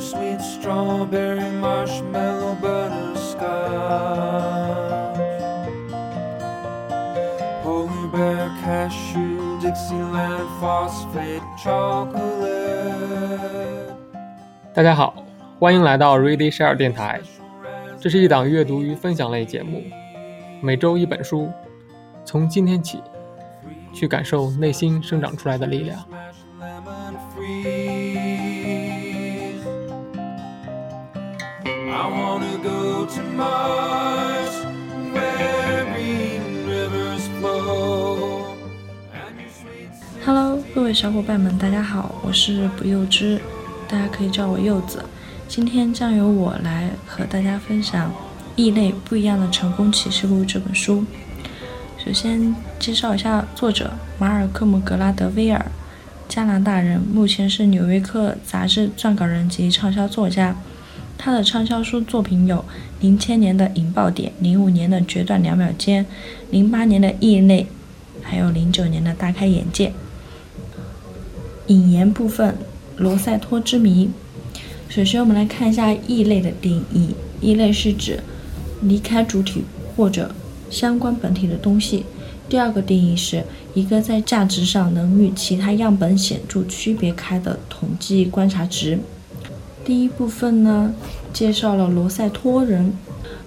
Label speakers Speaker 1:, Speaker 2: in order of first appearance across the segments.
Speaker 1: sweet strawberry marshmallow butterscotch. Polar bear cashew Dixieland phosphate chocolate.
Speaker 2: 大家好，欢迎来到 Ready Share 电台。这是一档阅读与分享类节目，每周一本书，从今天起，去感受内心生长出来的力量。
Speaker 3: 小伙伴们，大家好，我是不幼之，大家可以叫我柚子。今天将由我来和大家分享《异类不一样的成功启示录》这本书。首先介绍一下作者马尔科姆·格拉德威尔，加拿大人，目前是《纽约客》杂志撰稿人及畅销作家。他的畅销书作品有零千年的《引爆点》，零五年的《决断两秒间》，零八年的《异类》，还有零九年的《大开眼界》。引言部分：罗塞托之谜。首先，我们来看一下异类的定义。异类是指离开主体或者相关本体的东西。第二个定义是一个在价值上能与其他样本显著区别开的统计观察值。第一部分呢，介绍了罗塞托人。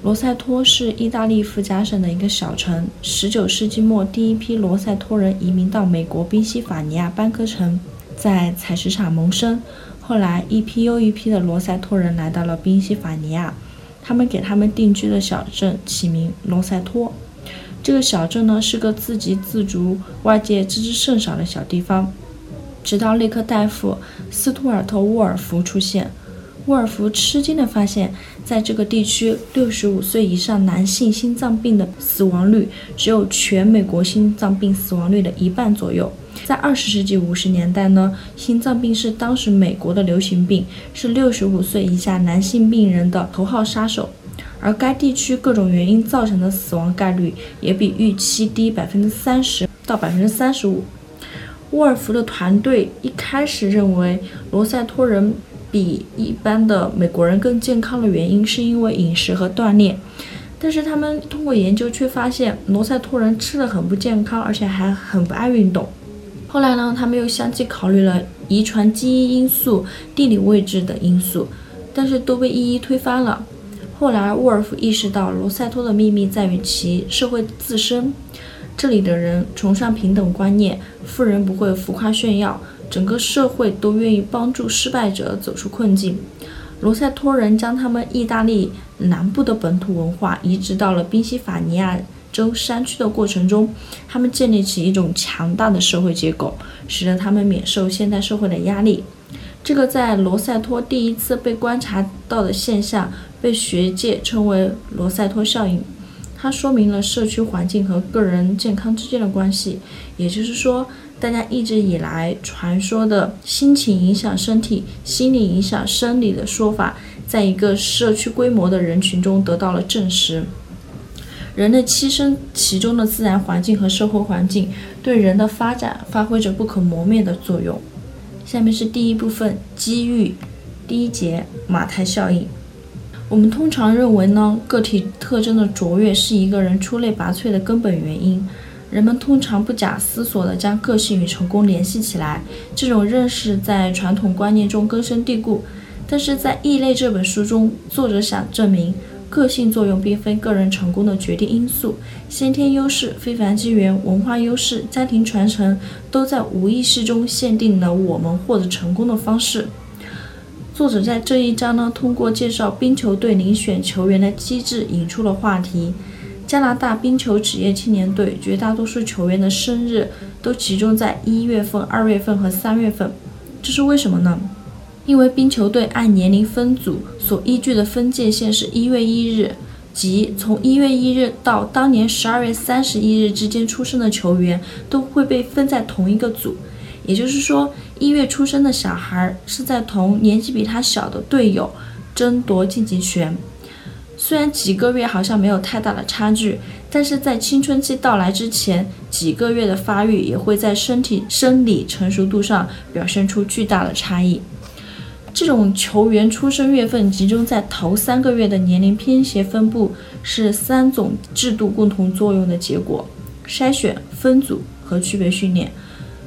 Speaker 3: 罗塞托是意大利附加省的一个小城。19世纪末，第一批罗塞托人移民到美国宾夕法尼亚班科城，在采石场谋生。后来，一批又一批的罗塞托人来到了宾夕法尼亚，他们给他们定居的小镇起名罗塞托。这个小镇呢，是个自给自足、外界知之甚少的小地方。直到内科大夫斯图尔特·沃尔夫出现，沃尔夫吃惊地发现，在这个地区，六十五岁以上男性心脏病的死亡率只有全美国心脏病死亡率的一半左右。在二十世纪五十年代呢，心脏病是当时美国的流行病，是六十五岁以下男性病人的头号杀手。而该地区各种原因造成的死亡概率也比预期低百分之三十到百分之三十五。沃尔夫的团队一开始认为罗塞托人比一般的美国人更健康的原因是因为饮食和锻炼，但是他们通过研究却发现罗塞托人吃的很不健康，而且还很不爱运动。后来呢，他们又相继考虑了遗传基因因素、地理位置等因素，但是都被一一推翻了。后来，沃尔夫意识到罗塞托的秘密在于其社会自身。这里的人崇尚平等观念，富人不会浮夸炫耀，整个社会都愿意帮助失败者走出困境。罗塞托人将他们意大利南部的本土文化移植到了宾夕法尼亚州山区的过程中，他们建立起一种强大的社会结构，使得他们免受现代社会的压力。这个在罗塞托第一次被观察到的现象，被学界称为罗塞托效应。它说明了社区环境和个人健康之间的关系，也就是说，大家一直以来传说的心情影响身体、心理影响生理的说法，在一个社区规模的人群中得到了证实。人类栖身其中的自然环境和社会环境，对人的发展发挥着不可磨灭的作用。下面是第一部分机遇，第一节马太效应。我们通常认为呢，个体特征的卓越是一个人出类拔萃的根本原因。人们通常不假思索地将个性与成功联系起来，这种认识在传统观念中根深蒂固。但是在《异类》这本书中，作者想证明，个性作用并非个人成功的决定因素，先天优势、非凡机缘、文化优势、家庭传承，都在无意识中限定了我们获得成功的方式。作者在这一章呢，通过介绍冰球队遴选球员的机制，引出了话题。加拿大冰球职业青年队绝大多数球员的生日都集中在一月份、二月份和三月份，这是为什么呢？因为冰球队按年龄分组所依据的分界线是一月一日，即从一月一日到当年十二月三十一日之间出生的球员都会被分在同一个组。也就是说，一月出生的小孩是在同年纪比他小的队友争夺晋级权。虽然几个月好像没有太大的差距，但是在青春期到来之前，几个月的发育也会在身体生理成熟度上表现出巨大的差异。这种球员出生月份集中在头三个月的年龄偏斜分布，是三种制度共同作用的结果：筛选、分组和区别训练。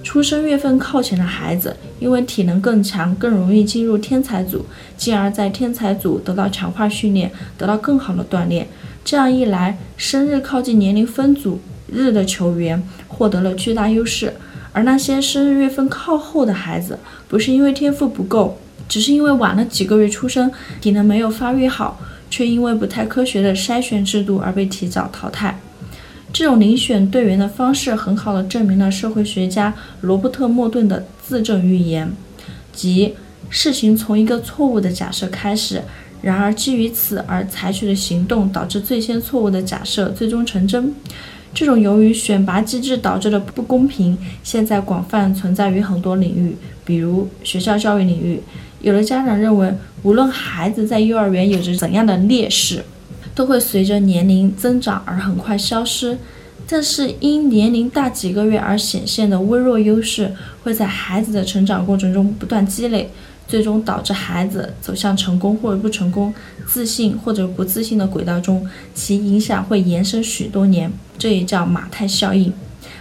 Speaker 3: 出生月份靠前的孩子，因为体能更强，更容易进入天才组，进而，在天才组得到强化训练，得到更好的锻炼。这样一来，生日靠近年龄分组日的球员获得了巨大优势，而那些生日月份靠后的孩子，不是因为天赋不够，只是因为晚了几个月出生，体能没有发育好，却因为不太科学的筛选制度而被提早淘汰。这种遴选队员的方式，很好的证明了社会学家罗伯特·莫顿的自证预言，即事情从一个错误的假设开始，然而基于此而采取的行动，导致最先错误的假设最终成真。这种由于选拔机制导致的不公平，现在广泛存在于很多领域，比如学校教育领域。有的家长认为，无论孩子在幼儿园有着怎样的劣势，都会随着年龄增长而很快消失，但是因年龄大几个月而显现的微弱优势，会在孩子的成长过程中不断积累，最终导致孩子走向成功或者不成功、自信或者不自信的轨道中，其影响会延伸许多年，这也叫马太效应。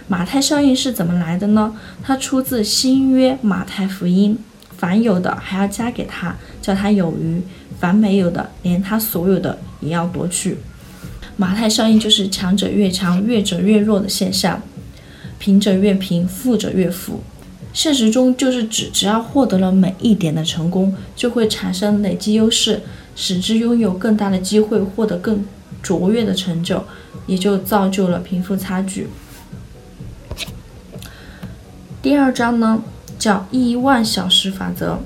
Speaker 3: 马太效应是怎么来的呢？它出自新约马太福音，凡有的还要加给他，叫他有余。凡没有的，连他所有的也要夺去。马太效应就是强者越强，弱者越弱的现象，贫者越贫，富者越富。现实中就是指，只要获得了每一点的成功，就会产生累积优势，使之拥有更大的机会获得更卓越的成就，也就造就了贫富差距。第二章呢，叫亿万小时法则。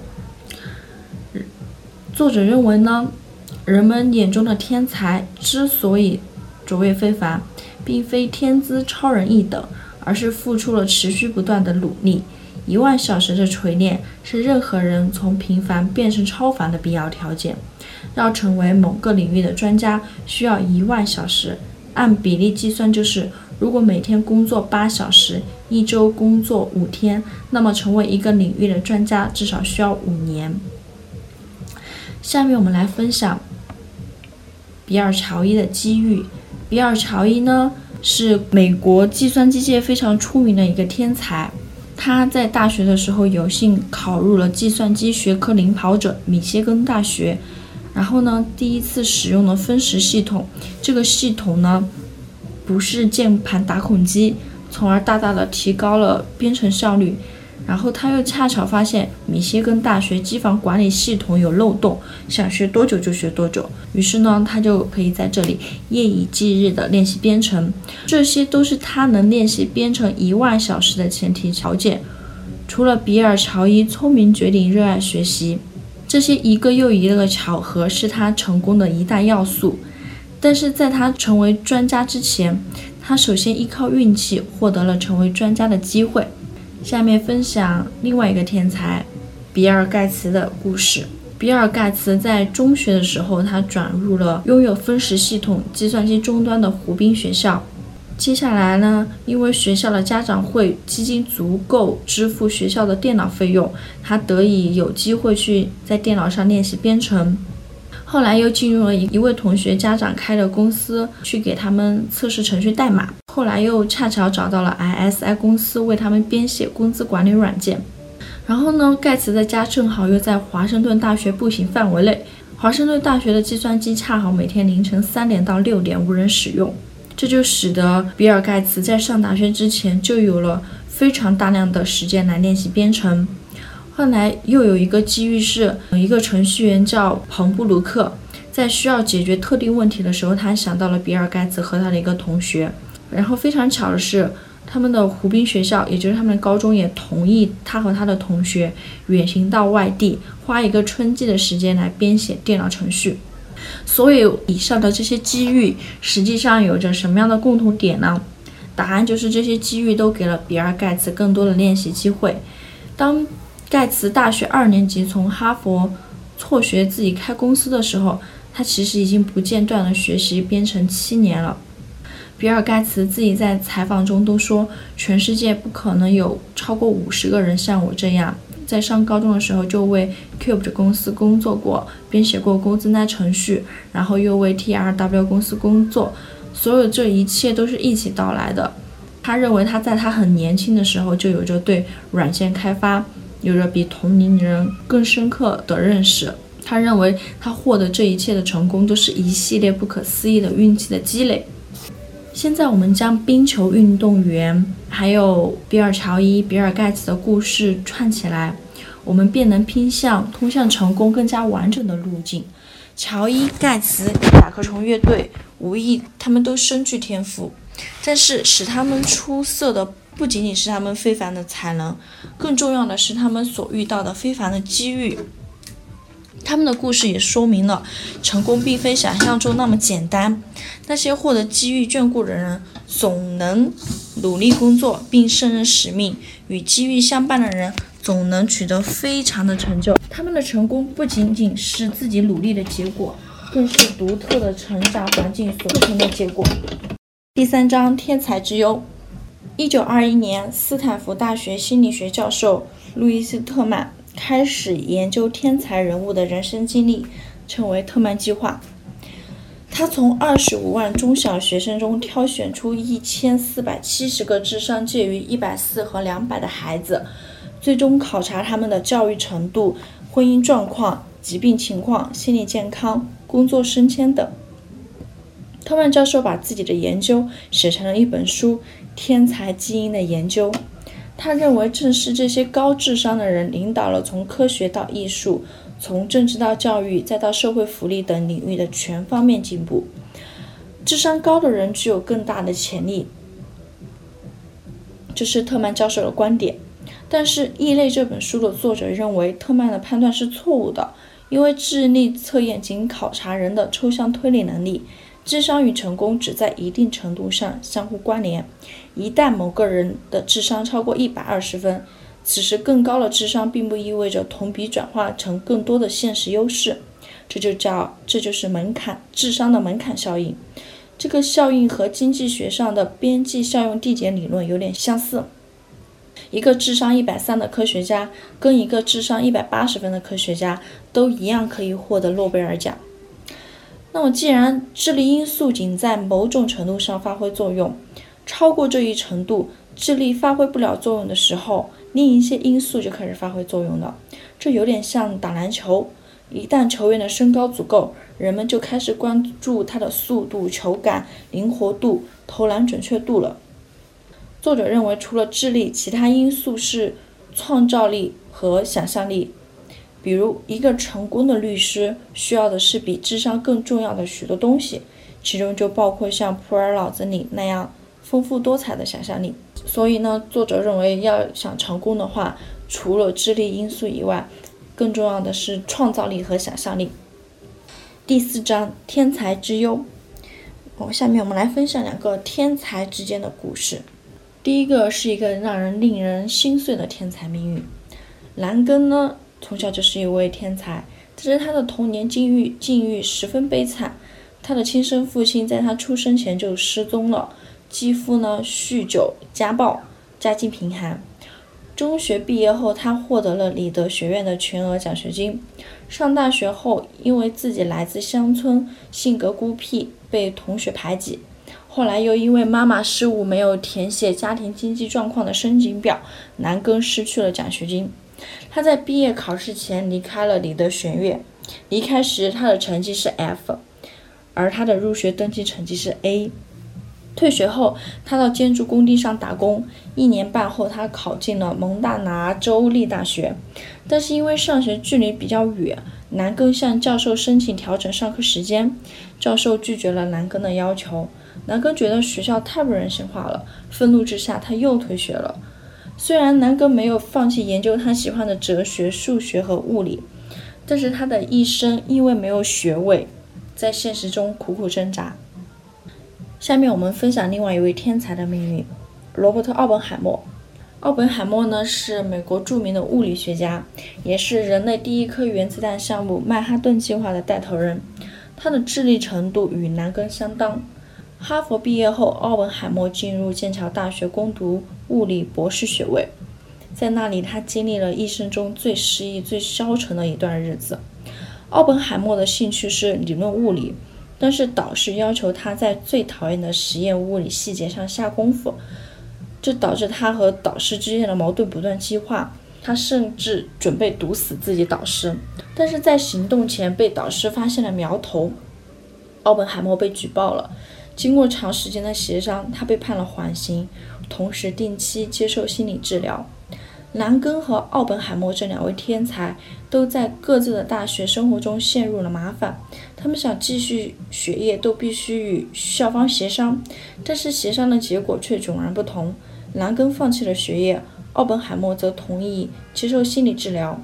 Speaker 3: 作者认为呢，人们眼中的天才之所以卓越非凡，并非天资超人一等，而是付出了持续不断的努力。一万小时的锤炼是任何人从平凡变成超凡的必要条件。要成为某个领域的专家，需要一万小时。按比例计算，就是如果每天工作八小时，一周工作五天，那么成为一个领域的专家至少需要五年。下面我们来分享比尔·乔伊的机遇。比尔·乔伊呢是美国计算机界非常出名的一个天才。他在大学的时候有幸考入了计算机学科领跑者——密歇根大学。然后呢，第一次使用了分时系统。这个系统呢不是键盘打孔机，从而大大的提高了编程效率。然后他又恰巧发现密歇根大学机房管理系统有漏洞，想学多久就学多久。于是呢，他就可以在这里夜以继日的练习编程。这些都是他能练习编程一万小时的前提条件。除了比尔·乔伊聪明绝顶、热爱学习，这些一个又一个的巧合是他成功的一大要素。但是在他成为专家之前，他首先依靠运气获得了成为专家的机会。下面分享另外一个天才，比尔·盖茨的故事。比尔·盖茨在中学的时候，他转入了拥有分时系统计算机终端的湖滨学校。接下来呢，因为学校的家长会基金足够支付学校的电脑费用，他得以有机会去在电脑上练习编程。后来又进入了一一位同学家长开的公司，去给他们测试程序代码。后来又恰巧找到了 ISI 公司，为他们编写工资管理软件。然后呢，盖茨的家正好又在华盛顿大学步行范围内。华盛顿大学的计算机恰好每天凌晨三点到六点无人使用，这就使得比尔·盖茨在上大学之前就有了非常大量的时间来练习编程。后来又有一个机遇是，一个程序员叫彭布鲁克，在需要解决特定问题的时候，他想到了比尔·盖茨和他的一个同学。然后非常巧的是，他们的湖滨学校，也就是他们的高中，也同意他和他的同学远行到外地，花一个春季的时间来编写电脑程序。所有以上的这些机遇，实际上有着什么样的共同点呢？答案就是这些机遇都给了比尔·盖茨更多的练习机会。当盖茨大学二年级从哈佛辍学自己开公司的时候，他其实已经不间断的学习编程七年了。比尔·盖茨自己在采访中都说，全世界不可能有超过五十个人像我这样在上高中的时候就为 Cube 公司工作过，编写过工资单程序，然后又为 TRW 公司工作，所有这一切都是一起到来的。他认为他在他很年轻的时候就有着对软件开发有着比同龄人更深刻的认识。他认为他获得这一切的成功都是一系列不可思议的运气的积累。现在我们将冰球运动员还有比尔·乔伊、比尔·盖茨的故事串起来，我们便能拼向通向成功更加完整的路径。乔伊、盖茨、甲壳虫乐队，无疑他们都深具天赋，但是使他们出色的不仅仅是他们非凡的才能，更重要的是他们所遇到的非凡的机遇。他们的故事也说明了，成功并非想象中那么简单。那些获得机遇眷顾的人，总能努力工作并胜任使命；与机遇相伴的人，总能取得非常的成就。他们的成功不仅仅是自己努力的结果，更是独特的成长环境所促成的结果。第三章：天才之忧。一九二一年，斯坦福大学心理学教授路易斯·特曼。开始研究天才人物的人生经历，称为特曼计划。他从二十五万中小学生中挑选出一千四百七十个智商介于一百四和两百的孩子，最终考察他们的教育程度、婚姻状况、疾病情况、心理健康、工作升迁等。特曼教授把自己的研究写成了一本书《天才基因的研究》。他认为，正是这些高智商的人领导了从科学到艺术、从政治到教育，再到社会福利等领域的全方面进步。智商高的人具有更大的潜力，这是特曼教授的观点。但是，《异类》这本书的作者认为，特曼的判断是错误的，因为智力测验仅考察人的抽象推理能力。智商与成功只在一定程度上相互关联。一旦某个人的智商超过一百二十分，此时更高的智商并不意味着同比转化成更多的现实优势。这就叫这就是门槛智商的门槛效应。这个效应和经济学上的边际效用递减理论有点相似。一个智商一百三的科学家跟一个智商一百八十分的科学家都一样可以获得诺贝尔奖。那么，既然智力因素仅在某种程度上发挥作用，超过这一程度，智力发挥不了作用的时候，另一些因素就开始发挥作用了。这有点像打篮球，一旦球员的身高足够，人们就开始关注他的速度、球感、灵活度、投篮准确度了。作者认为，除了智力，其他因素是创造力和想象力。比如，一个成功的律师需要的是比智商更重要的许多东西，其中就包括像普尔脑子里那样丰富多彩的想象力。所以呢，作者认为要想成功的话，除了智力因素以外，更重要的是创造力和想象力。第四章：天才之忧。哦，下面我们来分享两个天才之间的故事。第一个是一个让人令人心碎的天才命运。兰根呢？从小就是一位天才，但是他的童年境遇境遇十分悲惨。他的亲生父亲在他出生前就失踪了，继父呢酗酒家暴，家境贫寒。中学毕业后，他获得了里德学院的全额奖学金。上大学后，因为自己来自乡村，性格孤僻，被同学排挤。后来又因为妈妈失误，没有填写家庭经济状况的申请表，南根失去了奖学金。他在毕业考试前离开了里德学院，离开时他的成绩是 F，而他的入学登记成绩是 A。退学后，他到建筑工地上打工，一年半后他考进了蒙大拿州立大学，但是因为上学距离比较远，南根向教授申请调整上课时间，教授拒绝了南根的要求，南根觉得学校太不人性化了，愤怒之下他又退学了。虽然南哥没有放弃研究他喜欢的哲学、数学和物理，但是他的一生因为没有学位，在现实中苦苦挣扎。下面我们分享另外一位天才的命运——罗伯特·奥本海默。奥本海默呢是美国著名的物理学家，也是人类第一颗原子弹项目曼哈顿计划的带头人。他的智力程度与南根相当。哈佛毕业后，奥本海默进入剑桥大学攻读物理博士学位。在那里，他经历了一生中最失意、最消沉的一段日子。奥本海默的兴趣是理论物理，但是导师要求他在最讨厌的实验物理细节上下功夫，这导致他和导师之间的矛盾不断激化。他甚至准备毒死自己导师，但是在行动前被导师发现了苗头，奥本海默被举报了。经过长时间的协商，他被判了缓刑，同时定期接受心理治疗。兰根和奥本海默这两位天才都在各自的大学生活中陷入了麻烦。他们想继续学业，都必须与校方协商，但是协商的结果却迥然不同。兰根放弃了学业，奥本海默则同意接受心理治疗。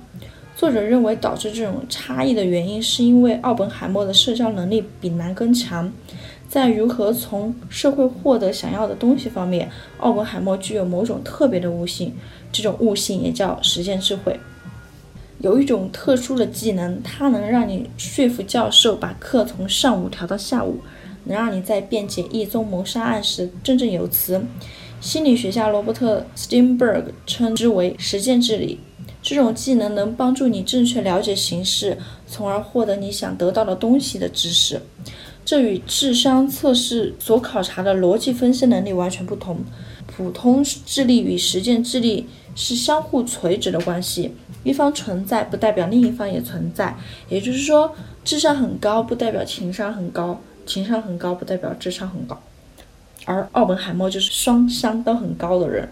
Speaker 3: 作者认为，导致这种差异的原因是因为奥本海默的社交能力比兰根强。在如何从社会获得想要的东西方面，奥本海默具有某种特别的悟性，这种悟性也叫实践智慧。有一种特殊的技能，它能让你说服教授把课从上午调到下午，能让你在辩解一宗谋杀案时振振有词。心理学家罗伯特·斯汀伯格称之为实践智力。这种技能能帮助你正确了解形势，从而获得你想得到的东西的知识。这与智商测试所考察的逻辑分析能力完全不同。普通智力与实践智力是相互垂直的关系，一方存在不代表另一方也存在。也就是说，智商很高不代表情商很高，情商很高不代表智商很高。而奥本海默就是双商都很高的人。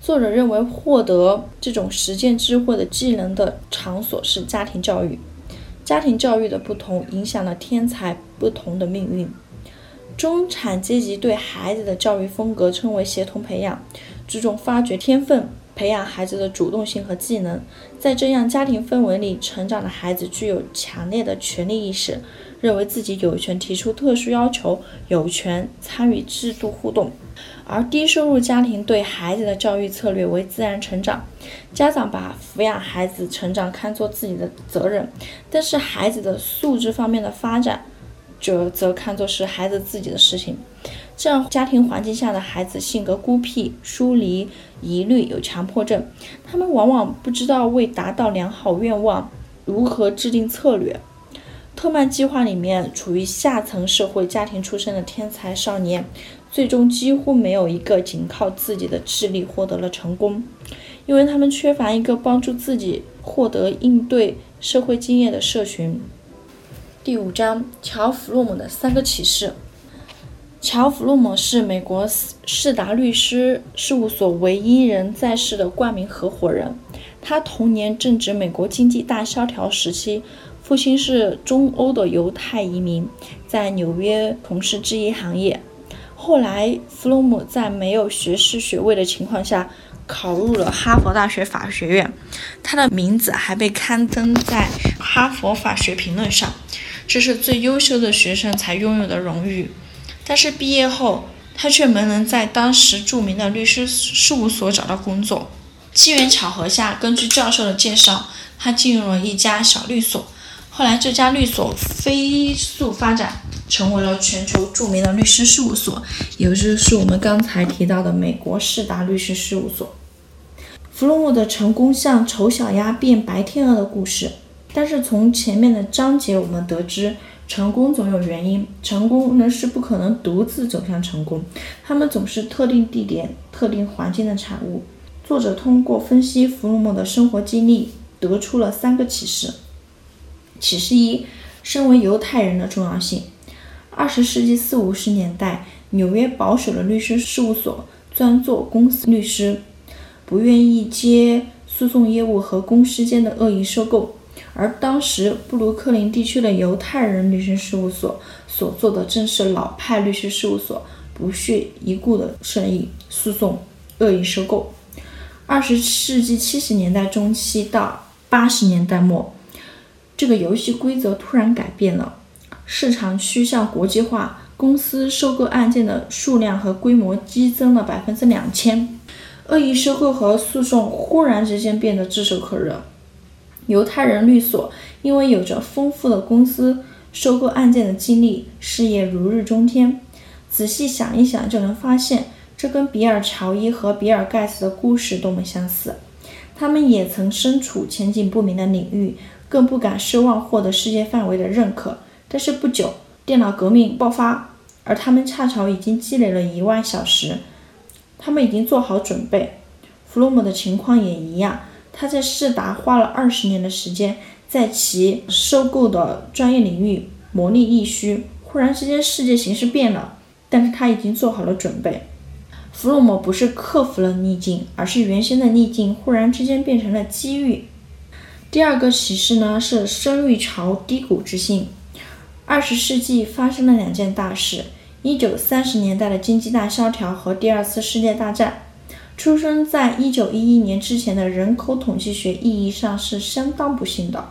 Speaker 3: 作者认为，获得这种实践智慧的技能的场所是家庭教育。家庭教育的不同影响了天才不同的命运。中产阶级对孩子的教育风格称为协同培养，注重发掘天分，培养孩子的主动性和技能。在这样家庭氛围里成长的孩子具有强烈的权利意识，认为自己有权提出特殊要求，有权参与制度互动。而低收入家庭对孩子的教育策略为自然成长，家长把抚养孩子成长看作自己的责任，但是孩子的素质方面的发展，则则看作是孩子自己的事情。这样家庭环境下的孩子性格孤僻、疏离、疑虑、有强迫症，他们往往不知道为达到良好愿望如何制定策略。特曼计划里面，处于下层社会家庭出身的天才少年。最终几乎没有一个仅靠自己的智力获得了成功，因为他们缺乏一个帮助自己获得应对社会经验的社群。第五章，乔·弗洛姆的三个启示。乔·弗洛姆是美国世达律师事务所唯一人在世的冠名合伙人。他童年正值美国经济大萧条时期，父亲是中欧的犹太移民，在纽约从事制衣行业。后来，弗洛姆在没有学士学位的情况下，考入了哈佛大学法学院。他的名字还被刊登在《哈佛法学评论》上，这是最优秀的学生才拥有的荣誉。但是毕业后，他却没能在当时著名的律师事务所找到工作。机缘巧合下，根据教授的介绍，他进入了一家小律所。后来，这家律所飞速发展。成为了全球著名的律师事务所，也就是我们刚才提到的美国士达律师事务所。弗洛姆的成功像丑小鸭变白天鹅的故事，但是从前面的章节我们得知，成功总有原因，成功呢是不可能独自走向成功，他们总是特定地点、特定环境的产物。作者通过分析弗洛姆的生活经历，得出了三个启示。启示一：身为犹太人的重要性。二十世纪四五十年代，纽约保守的律师事务所专做公司律师，不愿意接诉讼业务和公司间的恶意收购。而当时布鲁克林地区的犹太人律师事务所所做的正是老派律师事务所不屑一顾的生意——诉讼、恶意收购。二十世纪七十年代中期到八十年代末，这个游戏规则突然改变了。市场趋向国际化，公司收购案件的数量和规模激增了百分之两千，恶意收购和诉讼忽然之间变得炙手可热。犹太人律所因为有着丰富的公司收购案件的经历，事业如日中天。仔细想一想，就能发现这跟比尔·乔伊和比尔·盖茨的故事多么相似。他们也曾身处前景不明的领域，更不敢奢望获得世界范围的认可。但是不久，电脑革命爆发，而他们恰巧已经积累了一万小时，他们已经做好准备。弗洛姆的情况也一样，他在世达花了二十年的时间，在其收购的专业领域磨砺一须。忽然之间，世界形势变了，但是他已经做好了准备。弗洛姆不是克服了逆境，而是原先的逆境忽然之间变成了机遇。第二个启示呢是生育潮低谷之幸。二十世纪发生了两件大事：一九三十年代的经济大萧条和第二次世界大战。出生在一九一一年之前的人口统计学意义上是相当不幸的，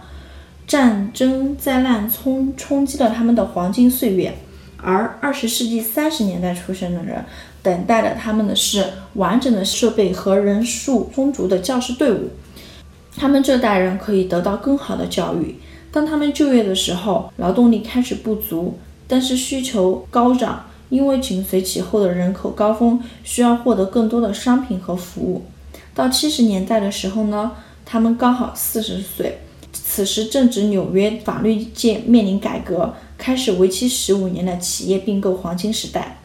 Speaker 3: 战争灾难冲冲击了他们的黄金岁月。而二十世纪三十年代出生的人，等待着他们的是完整的设备和人数充足的教师队伍。他们这代人可以得到更好的教育。当他们就业的时候，劳动力开始不足，但是需求高涨，因为紧随其后的人口高峰需要获得更多的商品和服务。到七十年代的时候呢，他们刚好四十岁，此时正值纽约法律界面临改革。开始为期十五年的企业并购黄金时代。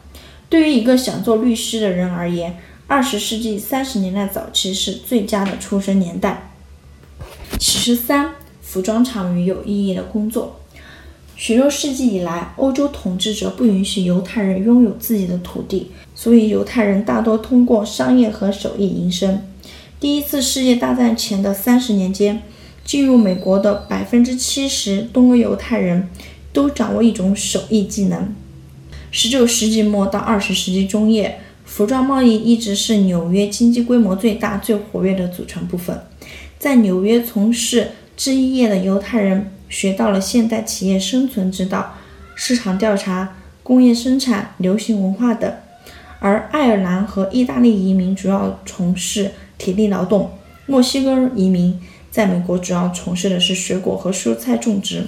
Speaker 3: 对于一个想做律师的人而言，二十世纪三十年代早期是最佳的出生年代。启示三：服装厂与有意义的工作。许多世纪以来，欧洲统治者不允许犹太人拥有自己的土地，所以犹太人大多通过商业和手艺营生。第一次世界大战前的三十年间，进入美国的百分之七十东欧犹太人。都掌握一种手艺技能。十九世纪末到二十世纪中叶，服装贸易一直是纽约经济规模最大、最活跃的组成部分。在纽约从事制衣业的犹太人学到了现代企业生存之道、市场调查、工业生产、流行文化等。而爱尔兰和意大利移民主要从事体力劳动，墨西哥移民在美国主要从事的是水果和蔬菜种植。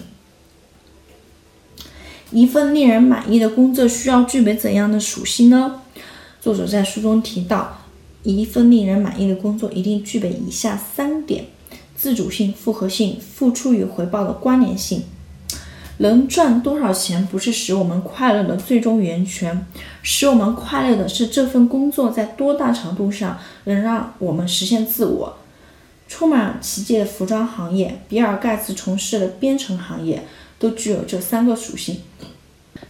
Speaker 3: 一份令人满意的工作需要具备怎样的属性呢？作者在书中提到，一份令人满意的工作一定具备以下三点：自主性、复合性、付出与回报的关联性。能赚多少钱不是使我们快乐的最终源泉，使我们快乐的是这份工作在多大程度上能让我们实现自我。充满奇迹的服装行业，比尔盖茨从事的编程行业。都具有这三个属性。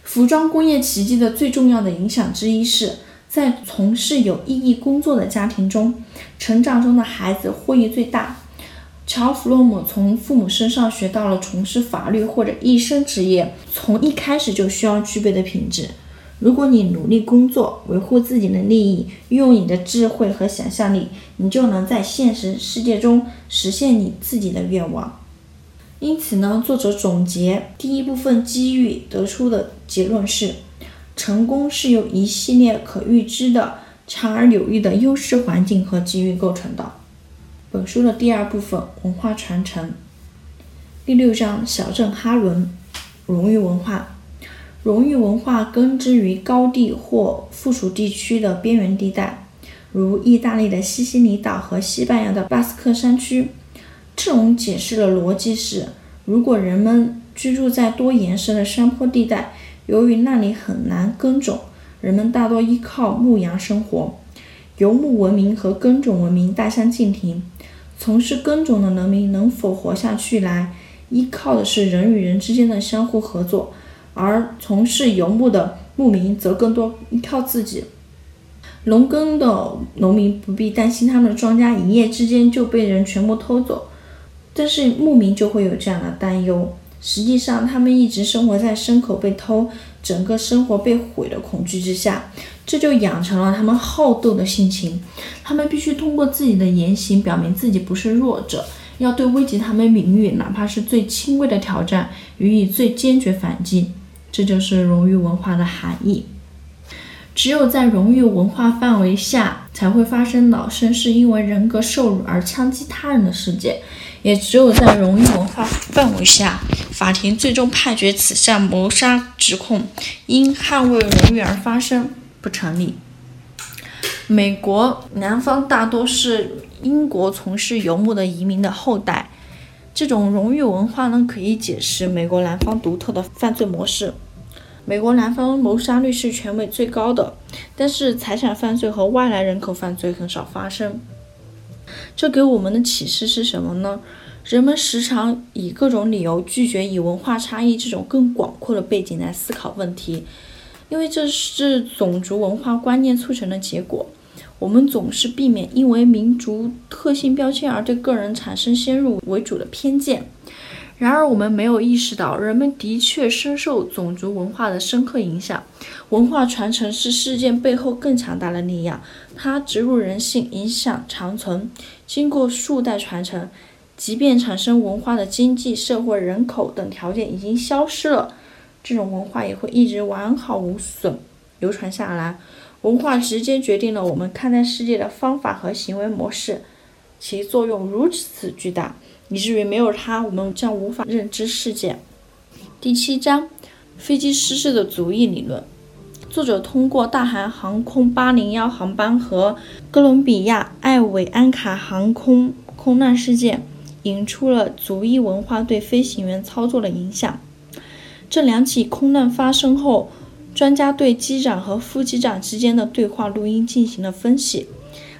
Speaker 3: 服装工业奇迹的最重要的影响之一是，在从事有意义工作的家庭中，成长中的孩子获益最大。乔·弗洛姆从父母身上学到了从事法律或者医生职业从一开始就需要具备的品质。如果你努力工作，维护自己的利益，运用你的智慧和想象力，你就能在现实世界中实现你自己的愿望。因此呢，作者总结第一部分机遇得出的结论是：成功是由一系列可预知的、强而有力的优势环境和机遇构成的。本书的第二部分文化传承，第六章小镇哈伦，荣誉文化。荣誉文化根植于高地或附属地区的边缘地带，如意大利的西西里岛和西班牙的巴斯克山区。这种解释的逻辑是：如果人们居住在多岩石的山坡地带，由于那里很难耕种，人们大多依靠牧羊生活。游牧文明和耕种文明大相径庭。从事耕种的农民能否活下去来，依靠的是人与人之间的相互合作；而从事游牧的牧民则更多依靠自己。农耕的农民不必担心他们的庄稼一夜之间就被人全部偷走。但是牧民就会有这样的担忧，实际上他们一直生活在牲口被偷、整个生活被毁的恐惧之下，这就养成了他们好斗的性情。他们必须通过自己的言行表明自己不是弱者，要对危及他们名誉，哪怕是最轻微的挑战，予以最坚决反击。这就是荣誉文化的含义。只有在荣誉文化范围下，才会发生老绅士因为人格受辱而枪击他人的事件。也只有在荣誉文化范围下，法庭最终判决此项谋杀指控因捍卫荣誉而发生不成立。美国南方大多是英国从事游牧的移民的后代，这种荣誉文化呢，可以解释美国南方独特的犯罪模式。美国南方谋杀率是全美最高的，但是财产犯罪和外来人口犯罪很少发生。这给我们的启示是什么呢？人们时常以各种理由拒绝以文化差异这种更广阔的背景来思考问题，因为这是种族文化观念促成的结果。我们总是避免因为民族特性标签而对个人产生先入为主的偏见。然而，我们没有意识到，人们的确深受种族文化的深刻影响。文化传承是事件背后更强大的力量，它植入人性，影响长存。经过数代传承，即便产生文化的经济社会、人口等条件已经消失了，这种文化也会一直完好无损流传下来。文化直接决定了我们看待世界的方法和行为模式，其作用如此巨大。以至于没有它，我们将无法认知世界。第七章，飞机失事的族裔理论。作者通过大韩航空801航班和哥伦比亚艾维安卡航空空难事件，引出了族裔文化对飞行员操作的影响。这两起空难发生后，专家对机长和副机长之间的对话录音进行了分析。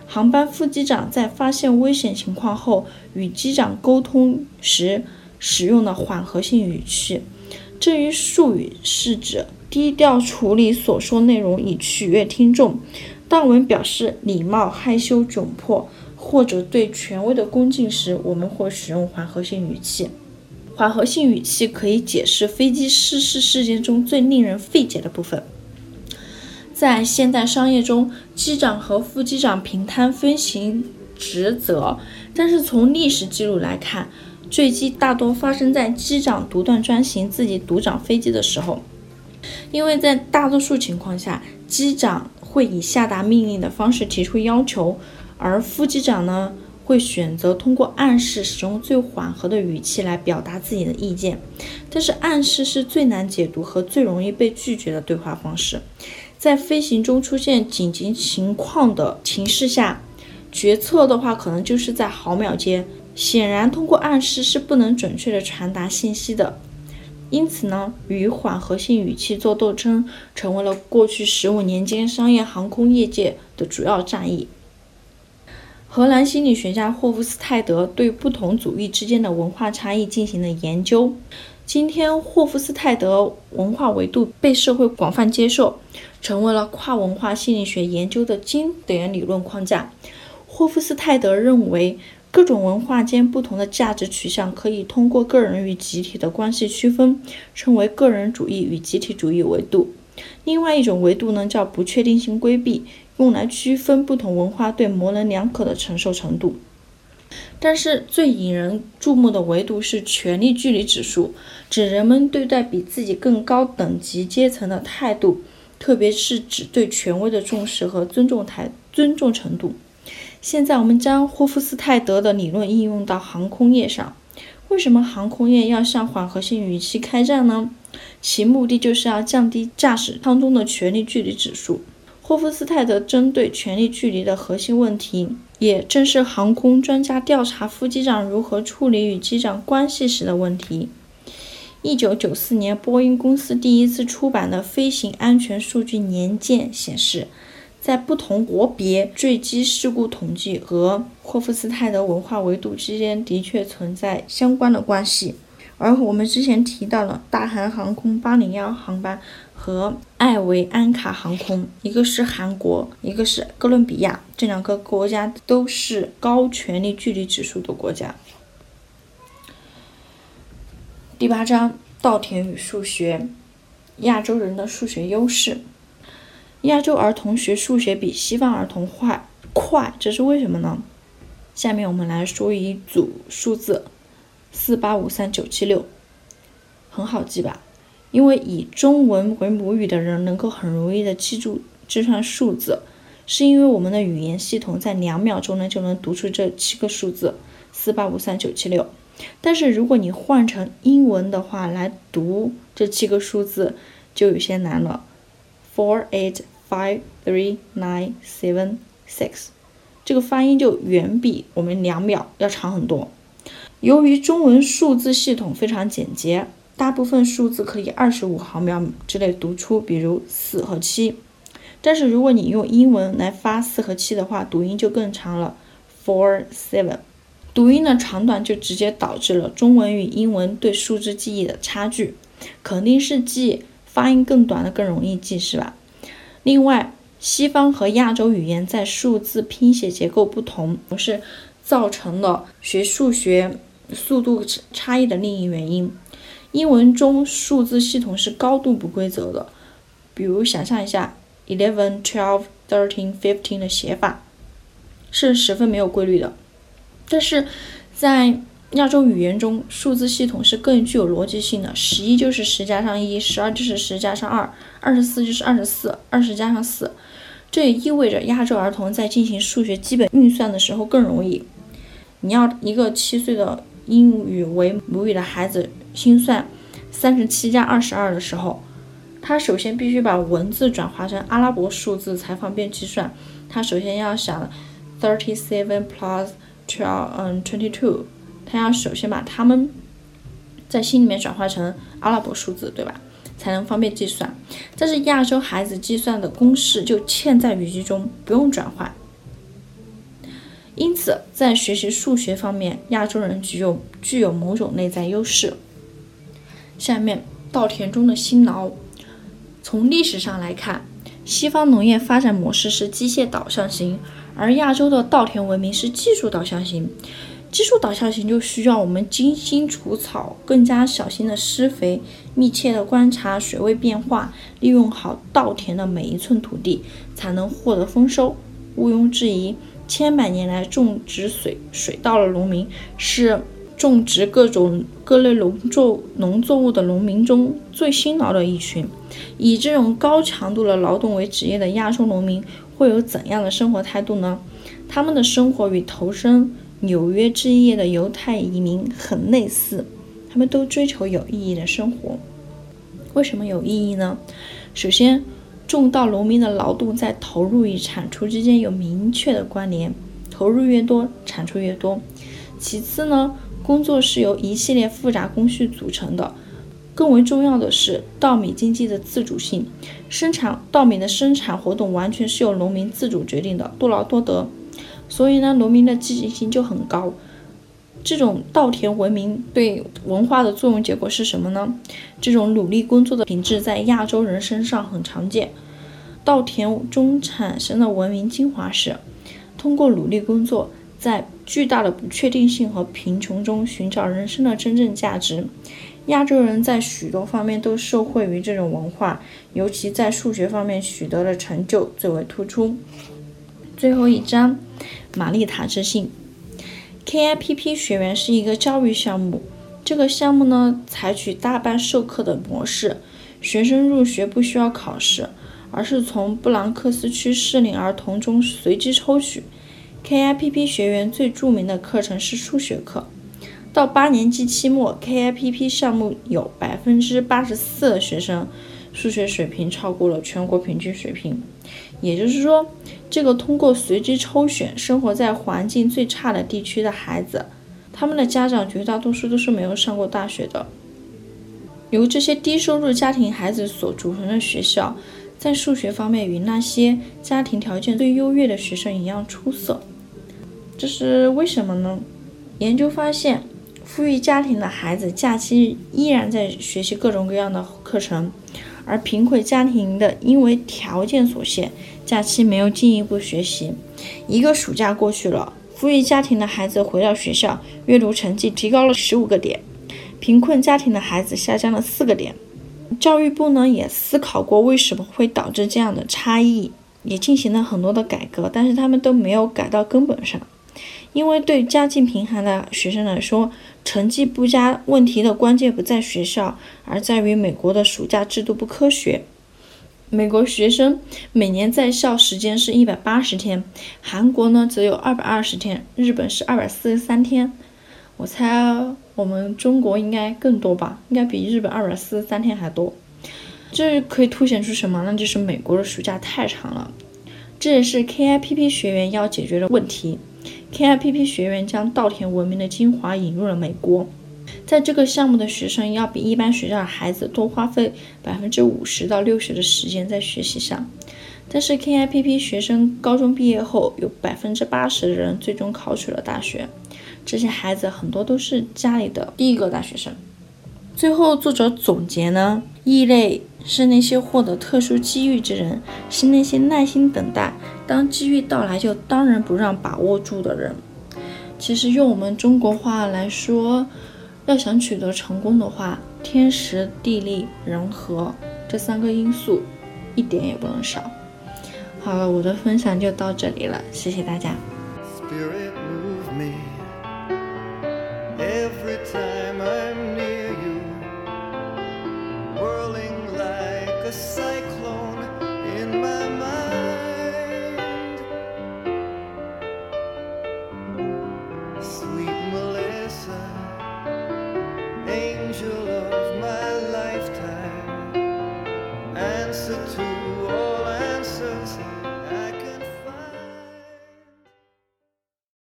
Speaker 3: 航班副机长在发现危险情况后，与机长沟通时使用的缓和性语气。这一术语是指低调处理所说内容以取悦听众。当我们表示礼貌、害羞、窘迫或者对权威的恭敬时，我们会使用缓和性语气。缓和性语气可以解释飞机失事事件中最令人费解的部分。在现代商业中，机长和副机长平摊飞行职责，但是从历史记录来看，坠机大多发生在机长独断专行、自己独掌飞机的时候。因为在大多数情况下，机长会以下达命令的方式提出要求，而副机长呢，会选择通过暗示，使用最缓和的语气来表达自己的意见。但是，暗示是最难解读和最容易被拒绝的对话方式。在飞行中出现紧急情况的情势下，决策的话可能就是在毫秒间。显然，通过暗示是不能准确的传达信息的。因此呢，与缓和性语气做斗争，成为了过去十五年间商业航空业界的主要战役。荷兰心理学家霍夫斯泰德对不同族裔之间的文化差异进行了研究。今天，霍夫斯泰德文化维度被社会广泛接受，成为了跨文化心理学研究的经典理论框架。霍夫斯泰德认为，各种文化间不同的价值取向可以通过个人与集体的关系区分，称为个人主义与集体主义维度。另外一种维度呢，叫不确定性规避，用来区分不同文化对模棱两可的承受程度。但是最引人注目的维度是权力距离指数，指人们对待比自己更高等级阶层的态度，特别是指对权威的重视和尊重态尊重程度。现在我们将霍夫斯泰德的理论应用到航空业上。为什么航空业要向缓和性语气开战呢？其目的就是要降低驾驶舱中的权力距离指数。霍夫斯泰德针对权力距离的核心问题。也正是航空专家调查副机长如何处理与机长关系时的问题。一九九四年，波音公司第一次出版的飞行安全数据年鉴显示，在不同国别坠机事故统计和霍夫斯泰德文化维度之间的确存在相关的关系。而我们之前提到了大韩航空八零幺航班。和艾维安卡航空，一个是韩国，一个是哥伦比亚，这两个国家都是高权力距离指数的国家。第八章：稻田与数学。亚洲人的数学优势。亚洲儿童学数学比西方儿童快，快，这是为什么呢？下面我们来说一组数字：四八五三九七六，很好记吧？因为以中文为母语的人能够很容易的记住这串数字，是因为我们的语言系统在两秒钟呢就能读出这七个数字四八五三九七六。但是如果你换成英文的话来读这七个数字，就有些难了。Four eight five three nine seven six，这个发音就远比我们两秒要长很多。由于中文数字系统非常简洁，大部分数字可以二十五毫秒之内读出，比如四和七。但是如果你用英文来发四和七的话，读音就更长了，four seven。读音的长短就直接导致了中文与英文对数字记忆的差距，肯定是记发音更短的更容易记，是吧？另外，西方和亚洲语言在数字拼写结构不同，是造成了学数学速度差异的另一原因。英文中数字系统是高度不规则的，比如想象一下，eleven、twelve、thirteen、fifteen 的写法是十分没有规律的。但是在亚洲语言中，数字系统是更具有逻辑性的，十一就是十加上一，十二就是十加上二，二十四就是二十四，二十加上四。这也意味着亚洲儿童在进行数学基本运算的时候更容易。你要一个七岁的英语为母语的孩子心算三十七加二十二的时候，他首先必须把文字转化成阿拉伯数字才方便计算。他首先要想 thirty seven plus twelve，嗯，twenty two。他要首先把它们在心里面转化成阿拉伯数字，对吧？才能方便计算。但是亚洲孩子计算的公式就嵌在语句中，不用转换。因此，在学习数学方面，亚洲人具有具有某种内在优势。下面，稻田中的辛劳。从历史上来看，西方农业发展模式是机械导向型，而亚洲的稻田文明是技术导向型。技术导向型就需要我们精心除草，更加小心的施肥，密切的观察水位变化，利用好稻田的每一寸土地，才能获得丰收。毋庸置疑。千百年来，种植水水稻的农民是种植各种各类农作农作物的农民中最辛劳的一群。以这种高强度的劳动为职业的亚洲农民会有怎样的生活态度呢？他们的生活与投身纽约置业的犹太移民很类似，他们都追求有意义的生活。为什么有意义呢？首先，种稻农民的劳动在投入与产出之间有明确的关联，投入越多，产出越多。其次呢，工作是由一系列复杂工序组成的。更为重要的是，稻米经济的自主性，生产稻米的生产活动完全是由农民自主决定的，多劳多得。所以呢，农民的积极性就很高。这种稻田文明对文化的作用结果是什么呢？这种努力工作的品质在亚洲人身上很常见。稻田中产生的文明精华是，通过努力工作，在巨大的不确定性和贫穷中寻找人生的真正价值。亚洲人在许多方面都受惠于这种文化，尤其在数学方面取得的成就最为突出。最后一章，玛丽塔之信。KIPP 学员是一个教育项目，这个项目呢采取大班授课的模式，学生入学不需要考试，而是从布朗克斯区适龄儿童中随机抽取。KIPP 学员最著名的课程是数学课。到八年级期末，KIPP 项目有百分之八十四的学生数学水平超过了全国平均水平。也就是说，这个通过随机抽选生活在环境最差的地区的孩子，他们的家长绝大多数都是没有上过大学的。由这些低收入家庭孩子所组成的学校，在数学方面与那些家庭条件最优越的学生一样出色。这是为什么呢？研究发现，富裕家庭的孩子假期依然在学习各种各样的课程。而贫困家庭的，因为条件所限，假期没有进一步学习。一个暑假过去了，富裕家庭的孩子回到学校，阅读成绩提高了十五个点；贫困家庭的孩子下降了四个点。教育部呢也思考过为什么会导致这样的差异，也进行了很多的改革，但是他们都没有改到根本上。因为对家境贫寒的学生来说，成绩不佳问题的关键不在学校，而在于美国的暑假制度不科学。美国学生每年在校时间是一百八十天，韩国呢则有二百二十天，日本是二百四十三天。我猜我们中国应该更多吧，应该比日本二百四十三天还多。这可以凸显出什么呢？就是美国的暑假太长了。这也是 KIPP 学员要解决的问题。KIPP 学员将稻田文明的精华引入了美国，在这个项目的学生要比一般学校的孩子多花费百分之五十到六十的时间在学习上。但是 KIPP 学生高中毕业后，有百分之八十的人最终考取了大学。这些孩子很多都是家里的第一个大学生。最后，作者总结呢：异类是那些获得特殊机遇之人，是那些耐心等待，当机遇到来就当仁不让把握住的人。其实用我们中国话来说，要想取得成功的话，天时、地利、人和这三个因素一点也不能少。好了，我的分享就到这里了，谢谢大家。